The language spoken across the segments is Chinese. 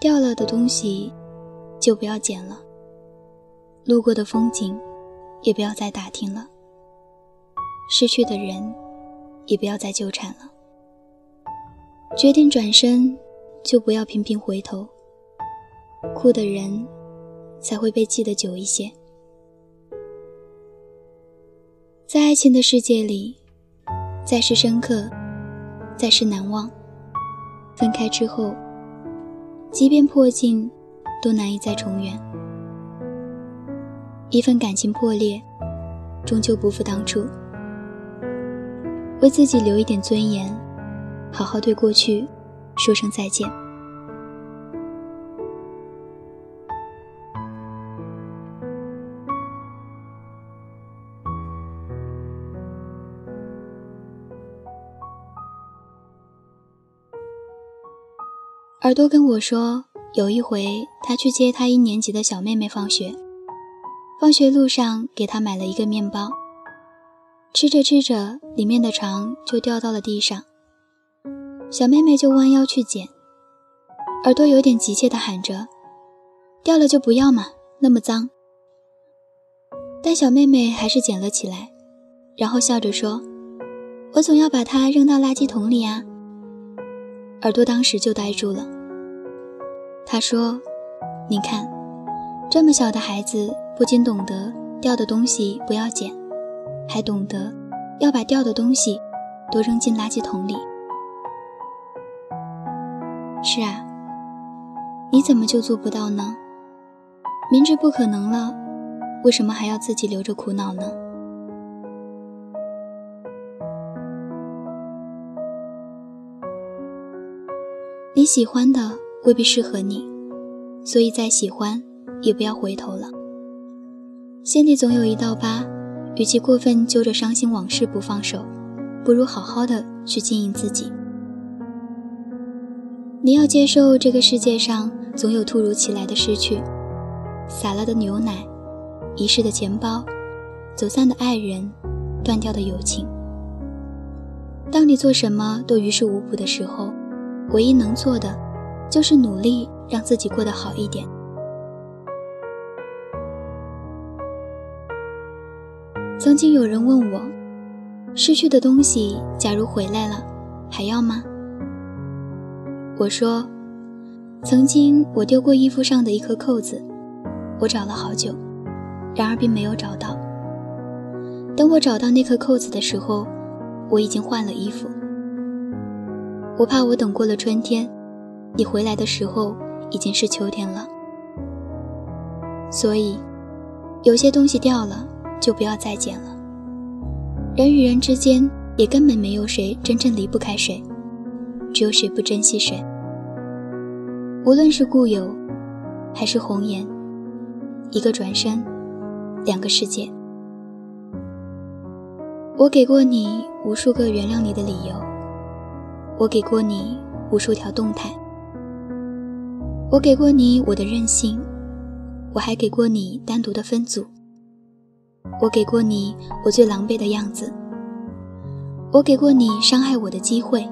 掉了的东西就不要捡了，路过的风景也不要再打听了，失去的人也不要再纠缠了。决定转身，就不要频频回头。哭的人才会被记得久一些。在爱情的世界里，再是深刻，再是难忘，分开之后，即便破镜，都难以再重圆。一份感情破裂，终究不复当初。为自己留一点尊严，好好对过去说声再见。耳朵跟我说，有一回他去接他一年级的小妹妹放学，放学路上给她买了一个面包，吃着吃着，里面的肠就掉到了地上，小妹妹就弯腰去捡，耳朵有点急切地喊着：“掉了就不要嘛，那么脏。”但小妹妹还是捡了起来，然后笑着说：“我总要把它扔到垃圾桶里啊。”耳朵当时就呆住了。他说：“你看，这么小的孩子，不仅懂得掉的东西不要捡，还懂得要把掉的东西都扔进垃圾桶里。”是啊，你怎么就做不到呢？明知不可能了，为什么还要自己留着苦恼呢？你喜欢的未必适合你，所以再喜欢也不要回头了。心里总有一道疤，与其过分揪着伤心往事不放手，不如好好的去经营自己。你要接受这个世界上总有突如其来的失去，洒了的牛奶，遗失的钱包，走散的爱人，断掉的友情。当你做什么都于事无补的时候。唯一能做的，就是努力让自己过得好一点。曾经有人问我，失去的东西假如回来了，还要吗？我说，曾经我丢过衣服上的一颗扣子，我找了好久，然而并没有找到。等我找到那颗扣子的时候，我已经换了衣服。我怕我等过了春天，你回来的时候已经是秋天了。所以，有些东西掉了就不要再捡了。人与人之间也根本没有谁真正离不开谁，只有谁不珍惜谁。无论是故友，还是红颜，一个转身，两个世界。我给过你无数个原谅你的理由。我给过你无数条动态，我给过你我的任性，我还给过你单独的分组，我给过你我最狼狈的样子，我给过你伤害我的机会，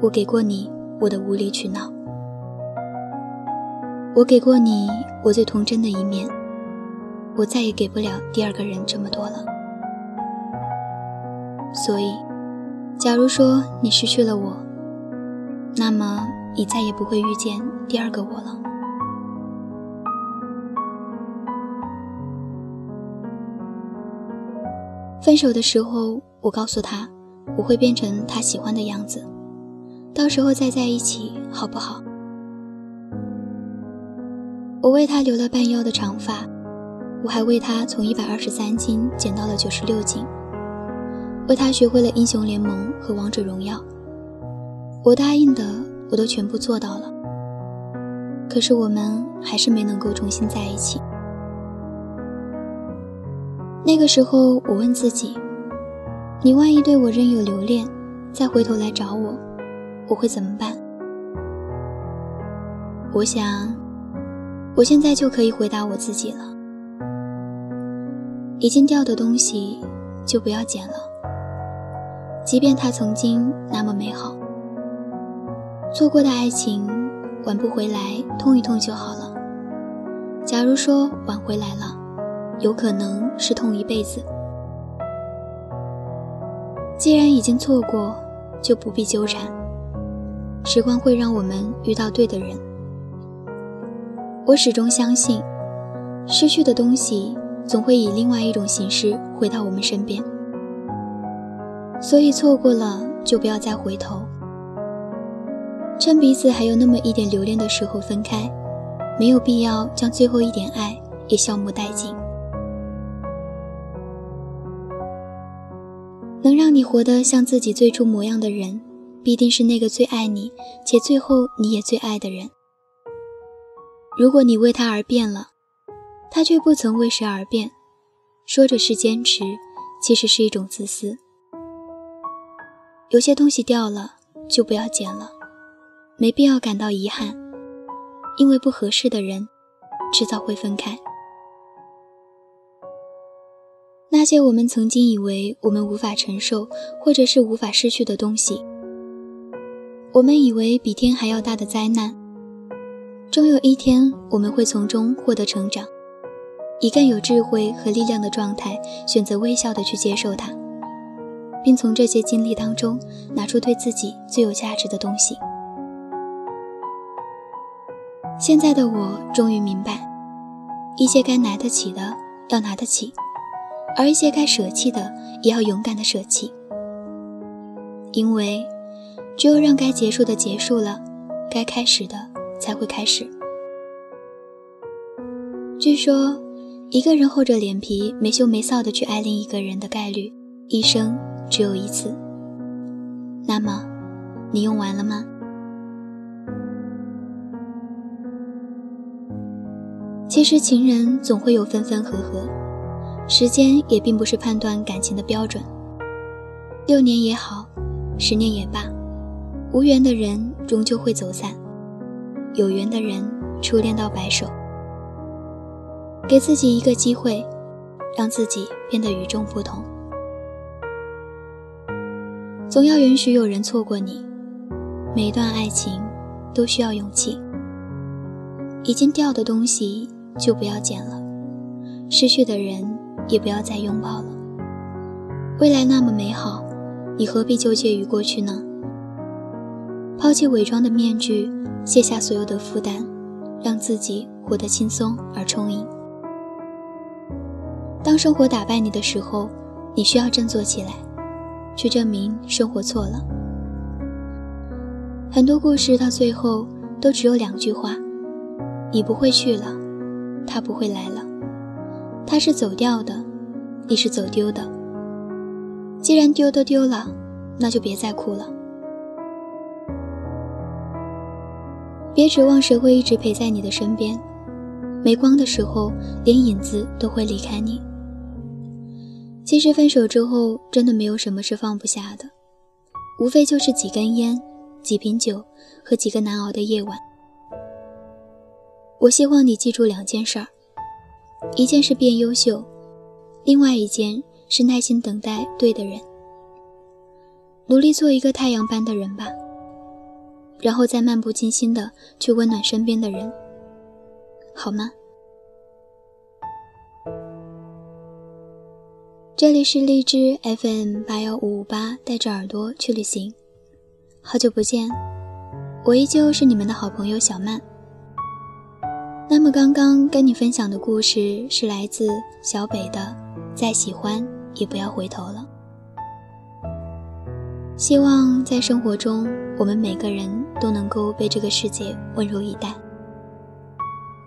我给过你我的无理取闹，我给过你我最童真的一面，我再也给不了第二个人这么多了，所以。假如说你失去了我，那么你再也不会遇见第二个我了。分手的时候，我告诉他我会变成他喜欢的样子，到时候再在一起好不好？我为他留了半腰的长发，我还为他从一百二十三斤减到了九十六斤。为他学会了英雄联盟和王者荣耀，我答应的我都全部做到了。可是我们还是没能够重新在一起。那个时候，我问自己：你万一对我仍有留恋，再回头来找我，我会怎么办？我想，我现在就可以回答我自己了：已经掉的东西，就不要捡了。即便它曾经那么美好，错过的爱情挽不回来，痛一痛就好了。假如说挽回来了，有可能是痛一辈子。既然已经错过，就不必纠缠。时光会让我们遇到对的人。我始终相信，失去的东西总会以另外一种形式回到我们身边。所以错过了，就不要再回头。趁彼此还有那么一点留恋的时候分开，没有必要将最后一点爱也消磨殆尽。能让你活得像自己最初模样的人，必定是那个最爱你且最后你也最爱的人。如果你为他而变了，他却不曾为谁而变，说着是坚持，其实是一种自私。有些东西掉了，就不要捡了。没必要感到遗憾，因为不合适的人，迟早会分开。那些我们曾经以为我们无法承受，或者是无法失去的东西，我们以为比天还要大的灾难，终有一天我们会从中获得成长，以更有智慧和力量的状态，选择微笑的去接受它，并从这些经历当中拿出对自己最有价值的东西。现在的我终于明白，一些该拿得起的要拿得起，而一些该舍弃的也要勇敢的舍弃。因为，只有让该结束的结束了，该开始的才会开始。据说，一个人厚着脸皮没羞没臊的去爱另一个人的概率，一生只有一次。那么，你用完了吗？其实情人总会有分分合合，时间也并不是判断感情的标准。六年也好，十年也罢，无缘的人终究会走散，有缘的人初恋到白首。给自己一个机会，让自己变得与众不同。总要允许有人错过你，每一段爱情都需要勇气。已经掉的东西。就不要捡了，失去的人也不要再拥抱了。未来那么美好，你何必纠结于过去呢？抛弃伪装的面具，卸下所有的负担，让自己活得轻松而充盈。当生活打败你的时候，你需要振作起来，去证明生活错了。很多故事到最后都只有两句话：你不会去了。他不会来了，他是走掉的，你是走丢的。既然丢都丢了，那就别再哭了。别指望谁会一直陪在你的身边，没光的时候，连影子都会离开你。其实分手之后，真的没有什么是放不下的，无非就是几根烟、几瓶酒和几个难熬的夜晚。我希望你记住两件事儿，一件是变优秀，另外一件是耐心等待对的人。努力做一个太阳般的人吧，然后再漫不经心的去温暖身边的人，好吗？这里是荔枝 FM 八幺五五八，带着耳朵去旅行。好久不见，我依旧是你们的好朋友小曼。那么刚刚跟你分享的故事是来自小北的《再喜欢也不要回头了》。希望在生活中，我们每个人都能够被这个世界温柔以待。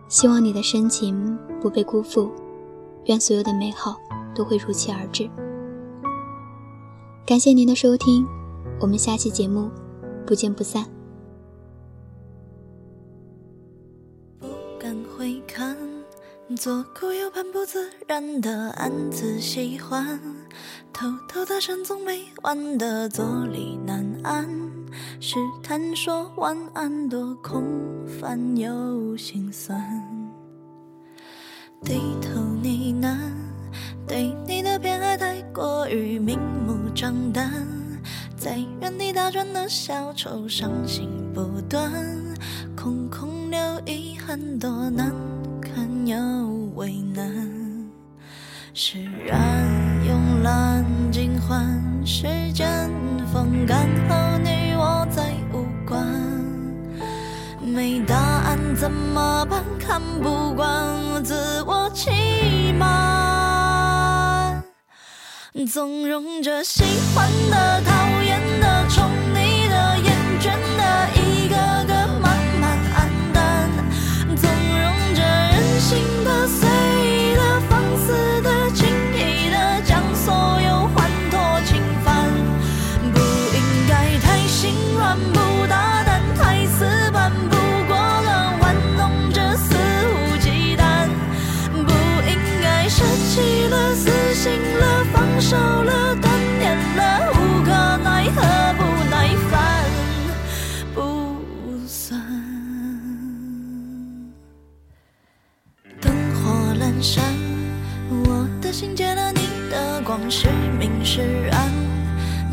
希望你的深情不被辜负，愿所有的美好都会如期而至。感谢您的收听，我们下期节目不见不散。左顾右盼不自然的暗自喜欢，偷偷搭讪总没完的坐立难安，试探说晚安多空泛又心酸，低头呢喃，对你的偏爱太过于明目张胆，在原地打转的小丑伤心不断，空空留遗憾多难。有为难释然慵懒尽欢时间风干后你我再无关没答案怎么办看不惯我自我欺瞒纵容着喜欢的讨厌的宠舍弃了，死心了，放手了，断念了，无可奈何，不耐烦，不算。灯火阑珊，我的心借了你的光，是明是暗，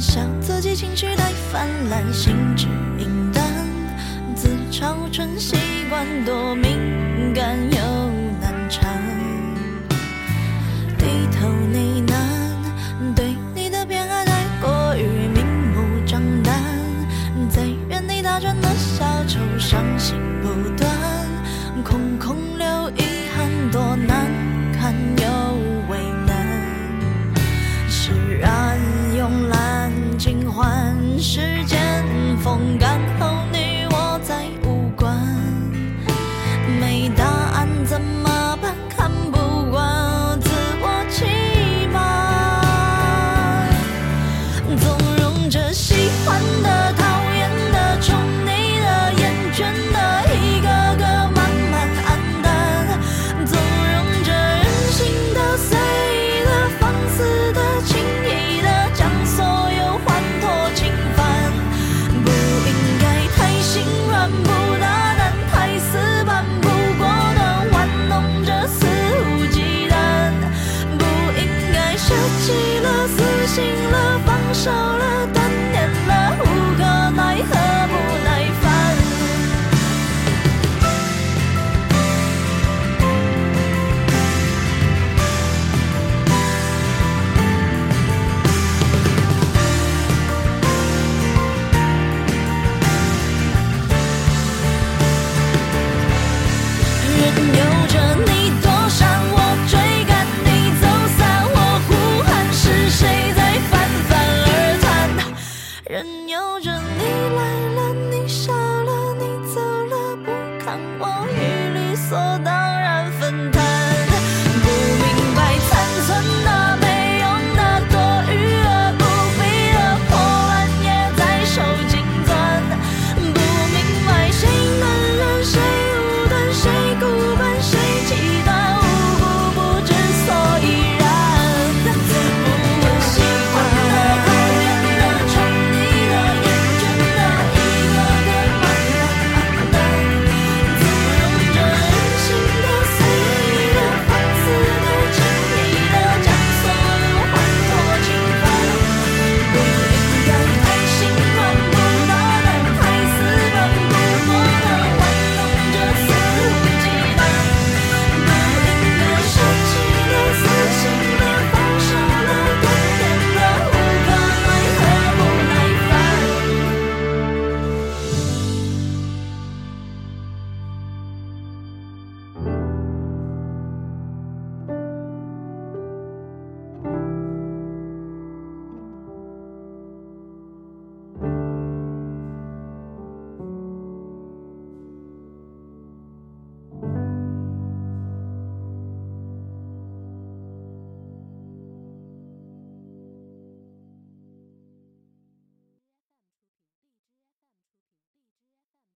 笑自己情绪太泛滥，心直言淡，自嘲成习惯，多敏感又难缠。低头呢喃对你的偏爱太过于明目张胆在原地打转的小丑伤心不断空空留遗憾多难堪又为难释然慵懒尽欢时间风干